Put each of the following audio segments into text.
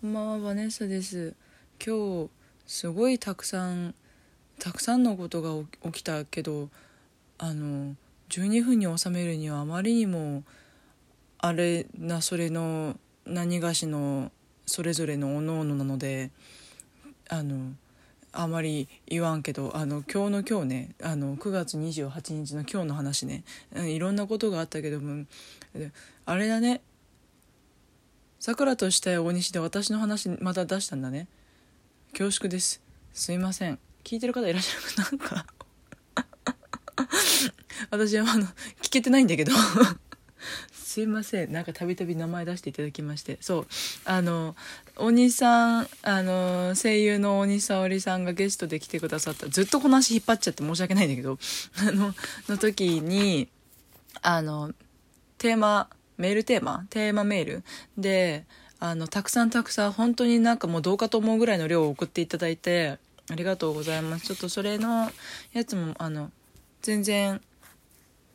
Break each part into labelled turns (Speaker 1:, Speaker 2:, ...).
Speaker 1: こんばんはバネッサです。今日すごいたくさんたくさんのことが起きたけどあの12分に収めるにはあまりにもあれなそれの何がしのそれぞれのおのおのなのであのあまり言わんけどあの今日の今日ねあの9月28日の今日の話ねいろんなことがあったけどもあれだねさくらとした大西で私の話また出したんだね。恐縮です。すいません。聞いてる方いらっしゃるかなんか。私はあの聞けてないんだけど。すいません。なんかたびたび名前出していただきまして。そう。あの大西さんあの声優の大西沙織さんがゲストで来てくださった。ずっとこの話引っ張っちゃって申し訳ないんだけど。あのの時にあのテーマメールテーマテーマメール。であのたくさんたくさん本当になんかもうどうかと思うぐらいの量を送っていただいてありがとうございます。ちょっとそれのやつもあの全然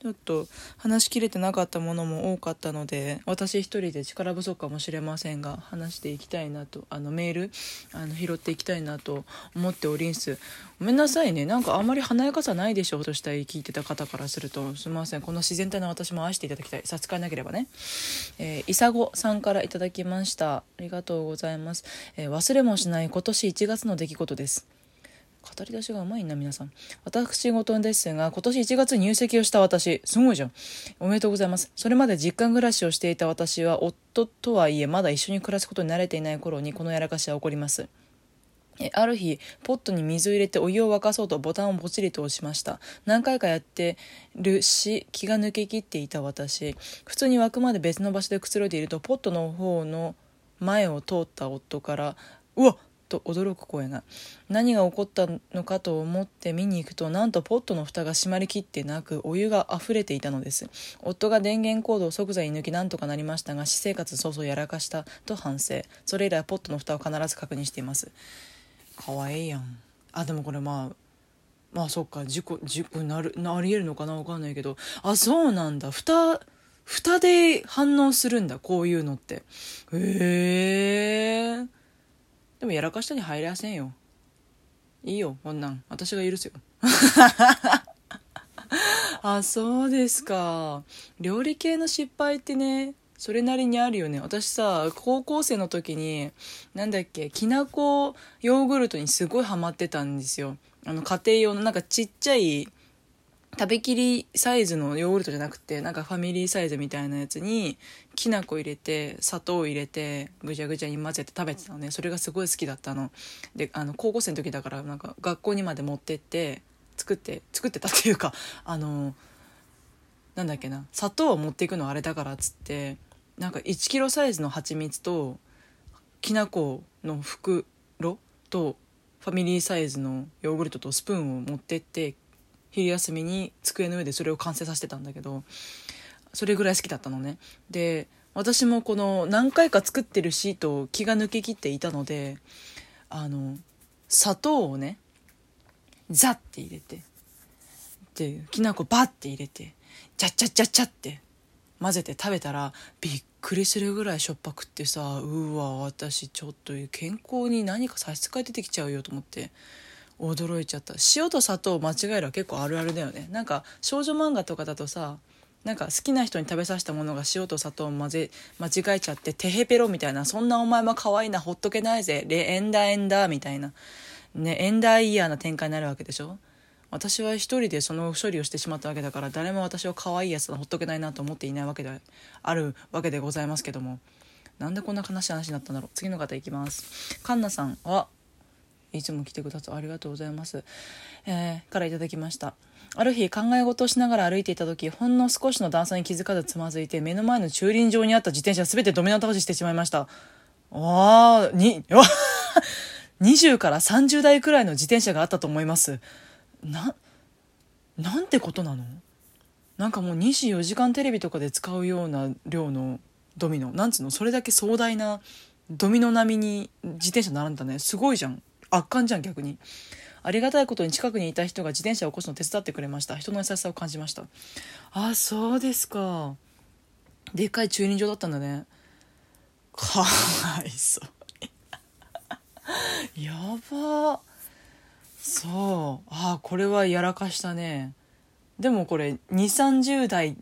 Speaker 1: ちょっと話しきれてなかったものも多かったので私一人で力不足かもしれませんが話していきたいなとあのメールあの拾っていきたいなと思っておりんす。ごめんなさいね。なんかあんまり華やかさないでしょとしたい聞いてた方からすると。すみません。この自然体の私も愛していただきたい。差し支えなければね。え、いさごさんからいただきました。ありがとうございます、えー、忘れもしない今年1月の出来事です。語り出しがうまいな、皆さん。私事ですが、今年1月入籍をした私、すごいじゃん。おめでとうございます。それまで実家暮らしをしていた私は、夫とはいえ、まだ一緒に暮らすことに慣れていない頃に、このやらかしは起こります。ある日、ポットに水を入れてお湯を沸かそうとボタンをポチリと押しました。何回かやってるし、気が抜けきっていた私。普通に沸くまで別の場所でくつろいでいると、ポットの方の前を通った夫から、うわと驚く声が。何が起こったのかと思って見に行くとなんとポットの蓋が閉まりきってなくお湯が溢れていたのです。夫が電源コードを即座に抜きなんとかなりましたが私生活早々やらかしたと反省。それ以来ポットの蓋を必ず確認しています。かわいいやん。あでもこれまあまあそっか事故事故なるなりえるのかなわかんないけど。あそうなんだ。蓋蓋で反応するんだこういうのって。へえでもやらかしたに入りやせんよ。いいよこんなん。私が許すよ。あそうですか。料理系の失敗ってねそれなりにあるよね。私さ高校生の時になんだっけきなこヨーグルトにすごいハマってたんですよ。あの家庭用のなんかちっちゃい食べきりサイズのヨーグルトじゃなくてなんかファミリーサイズみたいなやつにきな粉入れて砂糖入れてぐちゃぐちゃに混ぜて食べてたのね。それがすごい好きだったの。であの高校生の時だからなんか学校にまで持ってって作って作ってたっていうか あのなんだっけな砂糖を持っていくのあれだからっつってなんか1キロサイズの蜂蜜ときな粉の袋とファミリーサイズのヨーグルトとスプーンを持ってって昼休みに机の上でそれを完成させてたんだけどそれぐらい好きだったのね。で私もこの何回か作ってるシートを気が抜けきっていたのであの砂糖をねザッて入れてできな粉バッて入れてチャッチャッチャッチャって混ぜて食べたらびっくりするぐらいしょっぱくってさうわ私ちょっと健康に何か差し支え出てきちゃうよと思って。驚いちゃった。塩と砂糖を間違えるは結構あるあるだよね。なんか少女漫画とかだとさなんか好きな人に食べさせたものが塩と砂糖を混ぜ間違えちゃってテヘペロみたいなそんなお前も可愛いなほっとけないぜ。レエンダエンダみたいな。ねエンダーイヤーな展開になるわけでしょ？私は一人でその処理をしてしまったわけだから誰も私を可愛いやつだほっとけないなと思っていないわけであるわけでございますけども。なんでこんな悲しい話になったんだろう。次の方いきます。カンナさんはいつも来てくださいありがとうございます、えー、からいただきました。ある日考え事をしながら歩いていた時ほんの少しの段差に気づかずつまずいて目の前の駐輪場にあった自転車全てドミノ倒ししてしまいました。ああに 20から30台くらいの自転車があったと思います。ななんてことなの？なんかもう24時間テレビとかで使うような量のドミノ。なんつうの？それだけ壮大なドミノ並みに自転車並んだね。すごいじゃん。圧巻じゃん逆に。ありがたいことに近くにいた人が自転車を起こすのを手伝ってくれました。人の優しさを感じました。あそうですか。でっかい駐輪場だったんだね。かわいそう。やば。そう。あこれはやらかしたね。でもこれ2 3 0代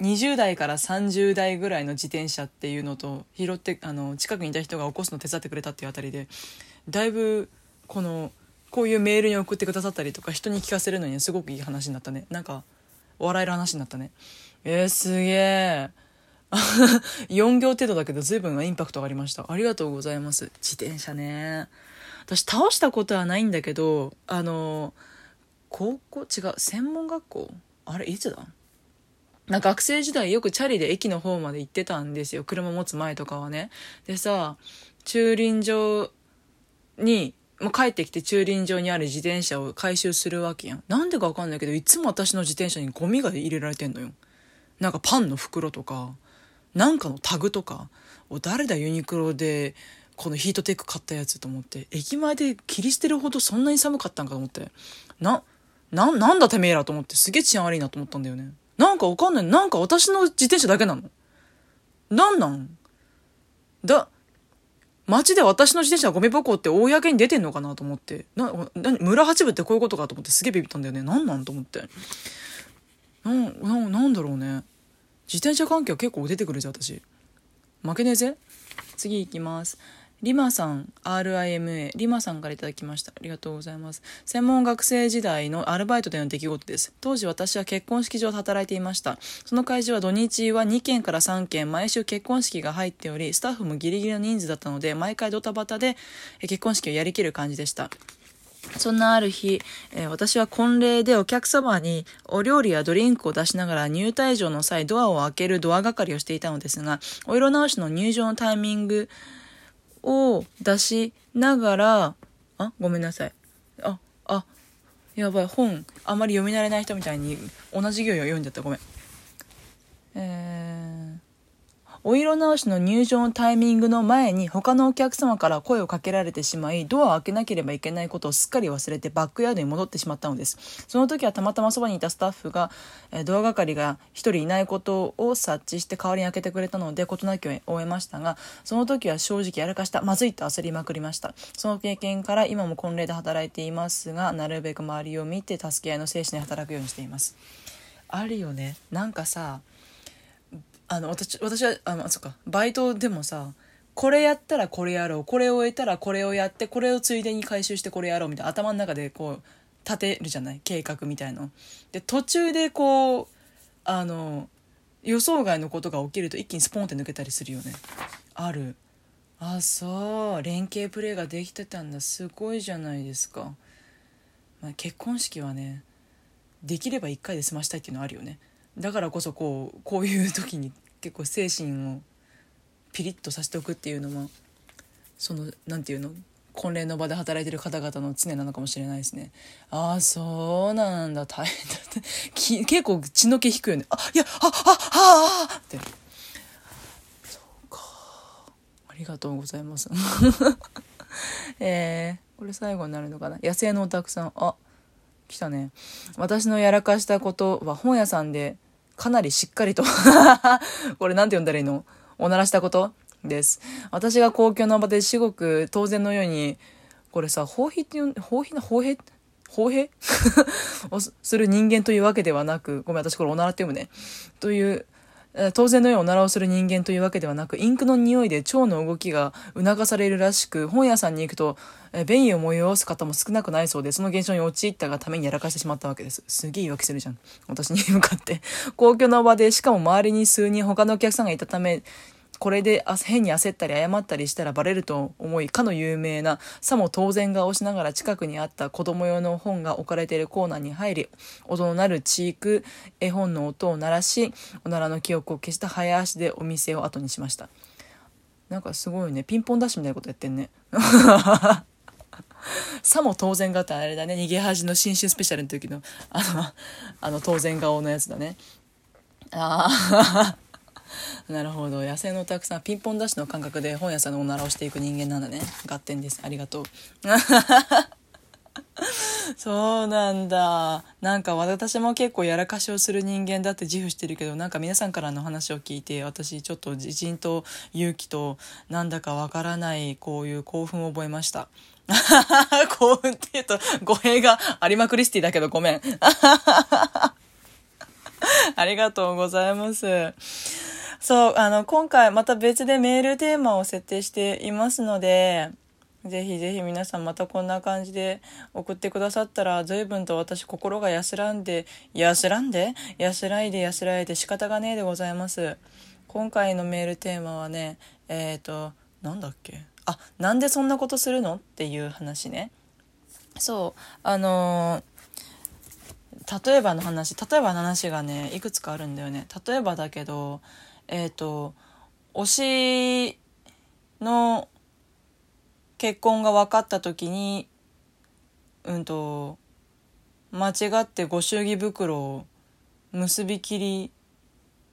Speaker 1: 20代から30代ぐらいの自転車っていうのと拾ってあの近くにいた人が起こすの手伝ってくれたっていうあたりでだいぶこのこういうメールに送ってくださったりとか人に聞かせるのにすごくいい話になったね。なんか笑える話になったね。えー、すげえ。4行程度だけど随分インパクトがありました。ありがとうございます。自転車ね。私倒したことはないんだけどあの高校違う専門学校？あれいつだ？な学生時代よくチャリで駅の方まで行ってたんですよ。車持つ前とかはね。でさ駐輪場にもう帰ってきて駐輪場にある自転車を回収するわけやん。なんでかわかんないけどいつも私の自転車にゴミが入れられてんのよ。なんかパンの袋とかなんかのタグとかお誰だユニクロでこのヒートテック買ったやつと思って駅前で切り捨てるほどそんなに寒かったんかと思って。なななんだてめえらと思ってすげえ治安悪いなと思ったんだよね。なんかわかんない。なんか私の自転車だけなの。なんなん？だ街で私の自転車ゴミ箱って公に出てんのかなと思って。な、な、村八部ってこういうことかと思ってすげえビビったんだよね。なんなんと思って。な、な、なんだろうね。自転車関係は結構出てくるじゃん、私。負けねえぜ。次行きます。リマさん、RIMA、リマさんから頂きました。ありがとうございます。専門学生時代のアルバイトでの出来事です。当時私は結婚式場で働いていました。その会場は土日は2件から3件、毎週結婚式が入っており、スタッフもギリギリの人数だったので、毎回ドタバタで結婚式をやりきる感じでした。そんなある日、えー、私は婚礼でお客様にお料理やドリンクを出しながら入退場の際ドアを開けるドア係をしていたのですが、お色直しの入場のタイミングを出しながら、あ、ごめんなさい。あ、あ、やばい、本、あまり読み慣れない人みたいに同じ行を読んじゃった。ごめん。えー、お色直しの入場のタイミングの前に他のお客様から声をかけられてしまいドアを開けなければいけないことをすっかり忘れてバックヤードに戻ってしまったのです。その時はたまたまそばにいたスタッフが、えドア係が1人いないことを察知して代わりに開けてくれたので事なきを終えましたがその時は正直やらかしたまずいと焦りまくりました。その経験から今も婚礼で働いていますがなるべく周りを見て助け合いの精神で働くようにしています。あるよね。なんかさあの私私はあのそっか。バイトでもさこれやったらこれやろうこれを終えたらこれをやってこれをついでに回収してこれやろうみたいな頭の中でこう立てるじゃない？計画みたいの。で途中でこうあの予想外のことが起きると一気にスポンって抜けたりするよね。ある。あそう。連携プレーができてたんだ。すごいじゃないですか、まあ、結婚式はねできれば1回で済ましたいっていうのはあるよね。だからこそこうこういう時に結構精神をピリッとさせておくっていうのもその何て言うの婚礼の場で働いてる方々の常なのかもしれないですね。ああ、そうなんだ。大変だって。結構血の気引くよね。あ、いや、あ、あ、あ、あって。そうか。ありがとうございます。えー、これ最後になるのかな。野生のおたくさん。あ、来たね。私のやらかしたことは本屋さんでかなりしっかりと これなんて読んだらいいの？おならしたこと？です。私が公共の場で至極当然のように、これさ、放棄って言う、放棄な、放屁？放屁？をする人間というわけではなく、ごめん、私これおならって読むね。という、当然のようにおならをする人間というわけではなく、インクの匂いで腸の動きが促されるらしく、本屋さんに行くと、え便意を催す方も少なくないそうで、その現象に陥ったがためにやらかしてしまったわけです。すげえ言い訳するじゃん。私に向かって。公共の場で、しかも周りに数人他のお客さんがいたため、これで変に焦ったり謝ったりしたらバレると思いかの有名なさも当然顔しながら近くにあった子供用の本が置かれているコーナーに入り音の鳴るチーク絵本の音を鳴らしおならの記憶を消した早足でお店を後にしました。なんかすごいねピンポンダッシュみたいなことやってんね。さも当然顔ってあれだね逃げ恥の新春スペシャルの時のあのあの当然顔のやつだね。ああ なるほど野生のたくさんピンポンダッシュの感覚で本屋さんのおならをしていく人間なんだね合点ですありがとう そうなんだ。なんか私も結構やらかしをする人間だって自負してるけど、なんか皆さんからの話を聞いて、私ちょっと自信と勇気と、なんだかわからないこういう興奮を覚えました。興奮って言うと語弊が有馬クリスティだけどごめん。ありがとうございます。そう、あの、今回また別でメールテーマを設定していますので、ぜひぜひ皆さんまたこんな感じで送ってくださったら随分と私心が安らんで、安らんで安らいで安らいで仕方がねえでございます。今回のメールテーマはね、えっ、ー、と、なんだっけ？あ、なんでそんなことするの？っていう話ね。そう、あのー、例えばの話、例えばの話がね、いくつかあるんだよね。例えばだけど、えっ、ー、と、推しの結婚が分かった時にうんと間違ってご祝儀袋を結び切り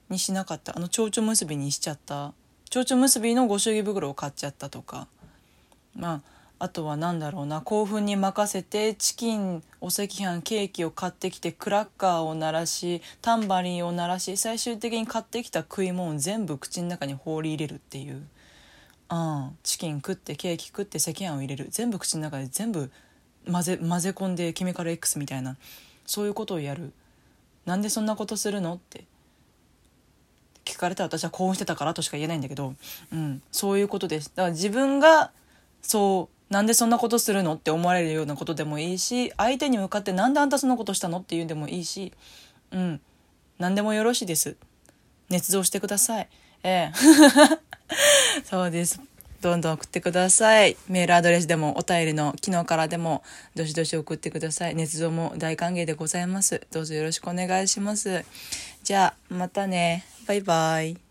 Speaker 1: にしなかった。あの蝶々結びにしちゃった。蝶々結びのご祝儀袋を買っちゃったとか。まああとは何だろうな。興奮に任せてチキンお赤飯ケーキを買ってきてクラッカーを鳴らしタンバリンを鳴らし最終的に買ってきた食い物を全部口の中に放り入れるっていう。うん、チキン食ってケーキ食って赤飯を入れる。全部口の中で全部混ぜ混ぜ込んでケミカル X みたいな。そういうことをやる。なんでそんなことするのって。聞かれたら私は興奮してたからとしか言えないんだけど、うん、そういうことです。だから自分がそうなんでそんなことするのって思われるようなことでもいいし相手に向かってなんであんたそんなことしたのって言うんでもいいしうん何でもよろしいです捏造してくださいええ そうです。どんどん送ってください。メールアドレスでもお便りの機能からでもどしどし送ってください。捏造も大歓迎でございます。どうぞよろしくお願いします。じゃあ、またね。バイバイ。